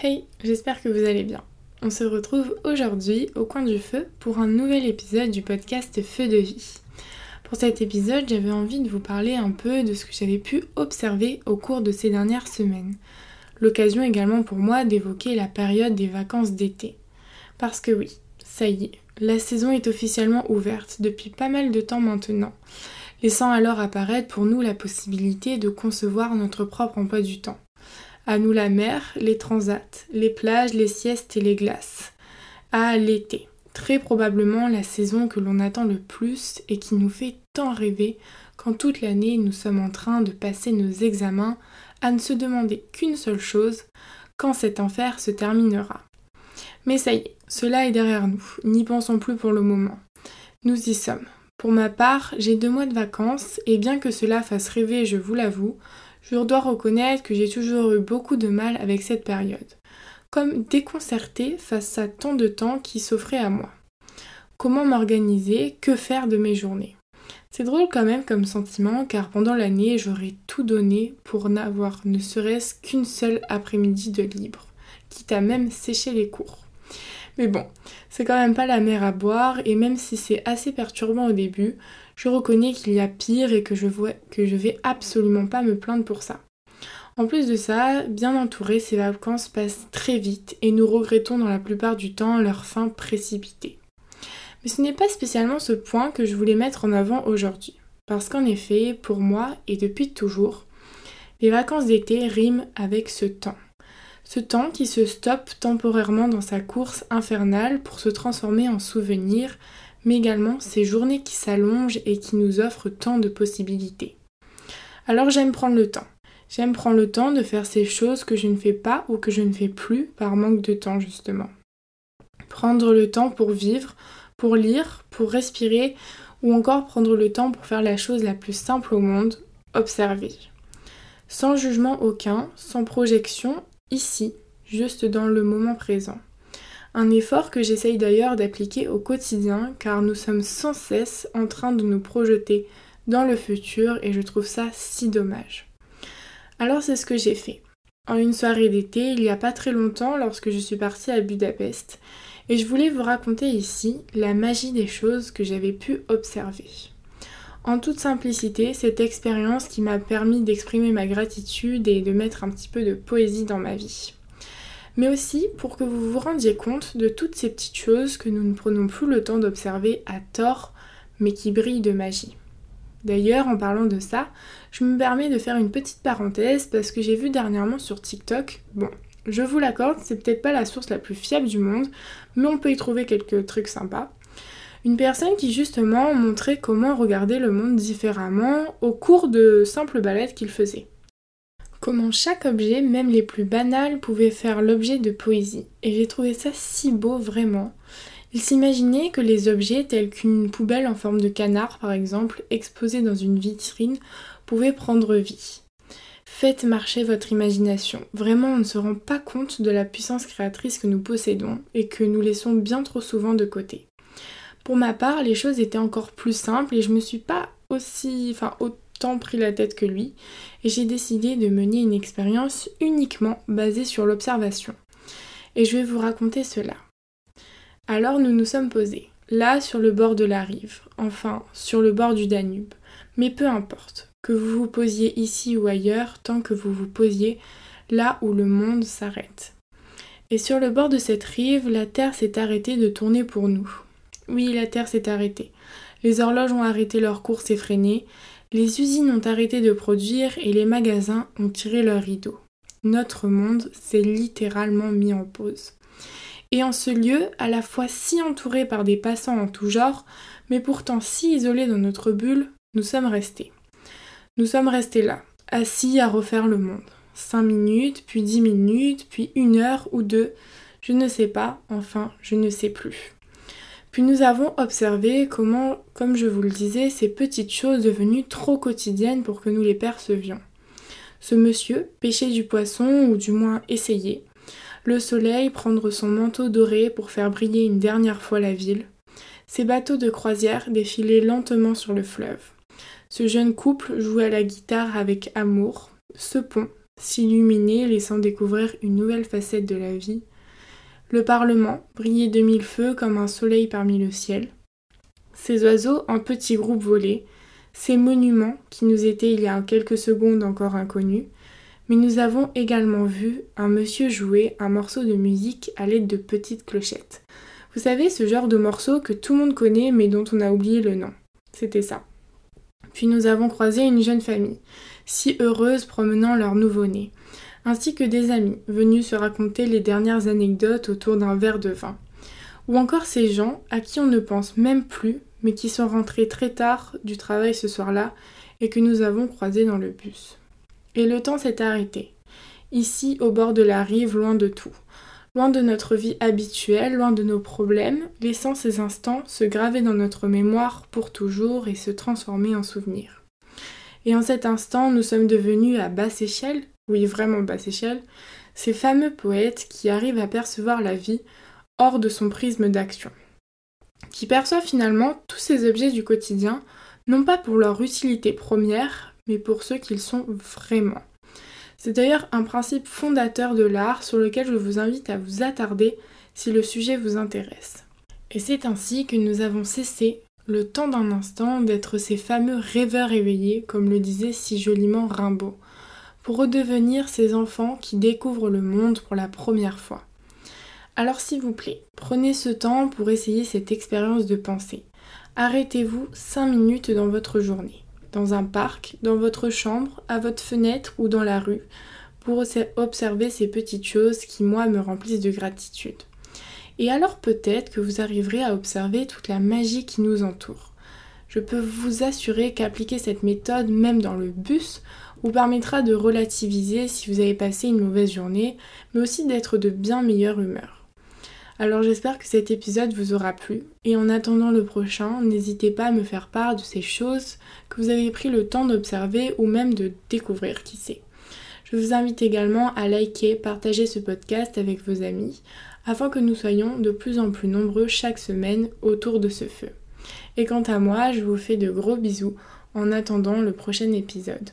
Hey, j'espère que vous allez bien. On se retrouve aujourd'hui au coin du feu pour un nouvel épisode du podcast Feu de vie. Pour cet épisode, j'avais envie de vous parler un peu de ce que j'avais pu observer au cours de ces dernières semaines. L'occasion également pour moi d'évoquer la période des vacances d'été. Parce que oui, ça y est, la saison est officiellement ouverte depuis pas mal de temps maintenant, laissant alors apparaître pour nous la possibilité de concevoir notre propre emploi du temps. À nous la mer, les transats, les plages, les siestes et les glaces. À l'été, très probablement la saison que l'on attend le plus et qui nous fait tant rêver quand toute l'année nous sommes en train de passer nos examens à ne se demander qu'une seule chose, quand cet enfer se terminera. Mais ça y est, cela est derrière nous, n'y pensons plus pour le moment. Nous y sommes. Pour ma part, j'ai deux mois de vacances et bien que cela fasse rêver, je vous l'avoue, je dois reconnaître que j'ai toujours eu beaucoup de mal avec cette période, comme déconcertée face à tant de temps qui s'offrait à moi. Comment m'organiser? Que faire de mes journées? C'est drôle quand même comme sentiment car pendant l'année j'aurais tout donné pour n'avoir ne serait-ce qu'une seule après-midi de libre, quitte à même sécher les cours. Mais bon, c'est quand même pas la mer à boire et même si c'est assez perturbant au début, je reconnais qu'il y a pire et que je, vois, vais absolument pas me plaindre pour ça. En plus de ça, bien entouré, ces vacances passent très vite et nous regrettons dans la plupart du temps leur fin précipitée. Mais ce n'est pas spécialement ce point que je voulais mettre en avant aujourd'hui. Parce qu'en effet, pour moi, et depuis toujours, les vacances d'été riment avec ce temps. Ce temps qui se stoppe temporairement dans sa course infernale pour se transformer en souvenir, mais également ces journées qui s'allongent et qui nous offrent tant de possibilités. Alors j'aime prendre le temps. J'aime prendre le temps de faire ces choses que je ne fais pas ou que je ne fais plus par manque de temps justement. Prendre le temps pour vivre, pour lire, pour respirer ou encore prendre le temps pour faire la chose la plus simple au monde, observer. Sans jugement aucun, sans projection, ici, juste dans le moment présent. Un effort que j'essaye d'ailleurs d'appliquer au quotidien car nous sommes sans cesse en train de nous projeter dans le futur et je trouve ça si dommage. Alors c'est ce que j'ai fait. En une soirée d'été, il n'y a pas très longtemps, lorsque je suis partie à Budapest, et je voulais vous raconter ici la magie des choses que j'avais pu observer. En toute simplicité, cette expérience qui m'a permis d'exprimer ma gratitude et de mettre un petit peu de poésie dans ma vie mais aussi pour que vous vous rendiez compte de toutes ces petites choses que nous ne prenons plus le temps d'observer à tort, mais qui brillent de magie. D'ailleurs, en parlant de ça, je me permets de faire une petite parenthèse parce que j'ai vu dernièrement sur TikTok, bon, je vous l'accorde, c'est peut-être pas la source la plus fiable du monde, mais on peut y trouver quelques trucs sympas. Une personne qui justement montrait comment regarder le monde différemment au cours de simples balades qu'il faisait. Comment chaque objet, même les plus banals, pouvait faire l'objet de poésie. Et j'ai trouvé ça si beau vraiment. Il s'imaginait que les objets tels qu'une poubelle en forme de canard par exemple, exposée dans une vitrine, pouvaient prendre vie. Faites marcher votre imagination. Vraiment, on ne se rend pas compte de la puissance créatrice que nous possédons et que nous laissons bien trop souvent de côté. Pour ma part, les choses étaient encore plus simples et je me suis pas aussi, enfin, tant pris la tête que lui, et j'ai décidé de mener une expérience uniquement basée sur l'observation. Et je vais vous raconter cela. Alors nous nous sommes posés, là sur le bord de la rive, enfin sur le bord du Danube. Mais peu importe, que vous vous posiez ici ou ailleurs, tant que vous vous posiez là où le monde s'arrête. Et sur le bord de cette rive, la Terre s'est arrêtée de tourner pour nous. Oui, la Terre s'est arrêtée. Les horloges ont arrêté leur course effrénée, les usines ont arrêté de produire et les magasins ont tiré leurs rideaux. Notre monde s'est littéralement mis en pause. Et en ce lieu, à la fois si entouré par des passants en tout genre, mais pourtant si isolés dans notre bulle, nous sommes restés. Nous sommes restés là, assis à refaire le monde. Cinq minutes, puis dix minutes, puis une heure ou deux, je ne sais pas, enfin, je ne sais plus. Puis nous avons observé comment, comme je vous le disais, ces petites choses devenues trop quotidiennes pour que nous les percevions. Ce monsieur pêcher du poisson, ou du moins essayer. Le soleil prendre son manteau doré pour faire briller une dernière fois la ville. Ces bateaux de croisière défiler lentement sur le fleuve. Ce jeune couple jouer à la guitare avec amour. Ce pont, s'illuminer, laissant découvrir une nouvelle facette de la vie. Le Parlement brillait de mille feux comme un soleil parmi le ciel. Ces oiseaux en petits groupes volaient, ces monuments qui nous étaient il y a quelques secondes encore inconnus, mais nous avons également vu un monsieur jouer un morceau de musique à l'aide de petites clochettes. Vous savez, ce genre de morceau que tout le monde connaît mais dont on a oublié le nom. C'était ça. Puis nous avons croisé une jeune famille, si heureuse promenant leur nouveau-né, ainsi que des amis venus se raconter les dernières anecdotes autour d'un verre de vin. Ou encore ces gens à qui on ne pense même plus, mais qui sont rentrés très tard du travail ce soir-là et que nous avons croisés dans le bus. Et le temps s'est arrêté. Ici, au bord de la rive, loin de tout. Loin de notre vie habituelle, loin de nos problèmes, laissant ces instants se graver dans notre mémoire pour toujours et se transformer en souvenirs. Et en cet instant, nous sommes devenus à basse échelle, oui vraiment basse échelle, ces fameux poètes qui arrivent à percevoir la vie hors de son prisme d'action, qui perçoivent finalement tous ces objets du quotidien, non pas pour leur utilité première, mais pour ceux qu'ils sont vraiment. C'est d'ailleurs un principe fondateur de l'art sur lequel je vous invite à vous attarder si le sujet vous intéresse. Et c'est ainsi que nous avons cessé, le temps d'un instant, d'être ces fameux rêveurs éveillés, comme le disait si joliment Rimbaud, redevenir ces enfants qui découvrent le monde pour la première fois. Alors s'il vous plaît, prenez ce temps pour essayer cette expérience de pensée. Arrêtez-vous 5 minutes dans votre journée dans un parc, dans votre chambre, à votre fenêtre ou dans la rue, pour observer ces petites choses qui, moi, me remplissent de gratitude. Et alors peut-être que vous arriverez à observer toute la magie qui nous entoure. Je peux vous assurer qu'appliquer cette méthode, même dans le bus, vous permettra de relativiser si vous avez passé une mauvaise journée, mais aussi d'être de bien meilleure humeur. Alors j'espère que cet épisode vous aura plu et en attendant le prochain, n'hésitez pas à me faire part de ces choses que vous avez pris le temps d'observer ou même de découvrir, qui sait. Je vous invite également à liker, partager ce podcast avec vos amis afin que nous soyons de plus en plus nombreux chaque semaine autour de ce feu. Et quant à moi, je vous fais de gros bisous en attendant le prochain épisode.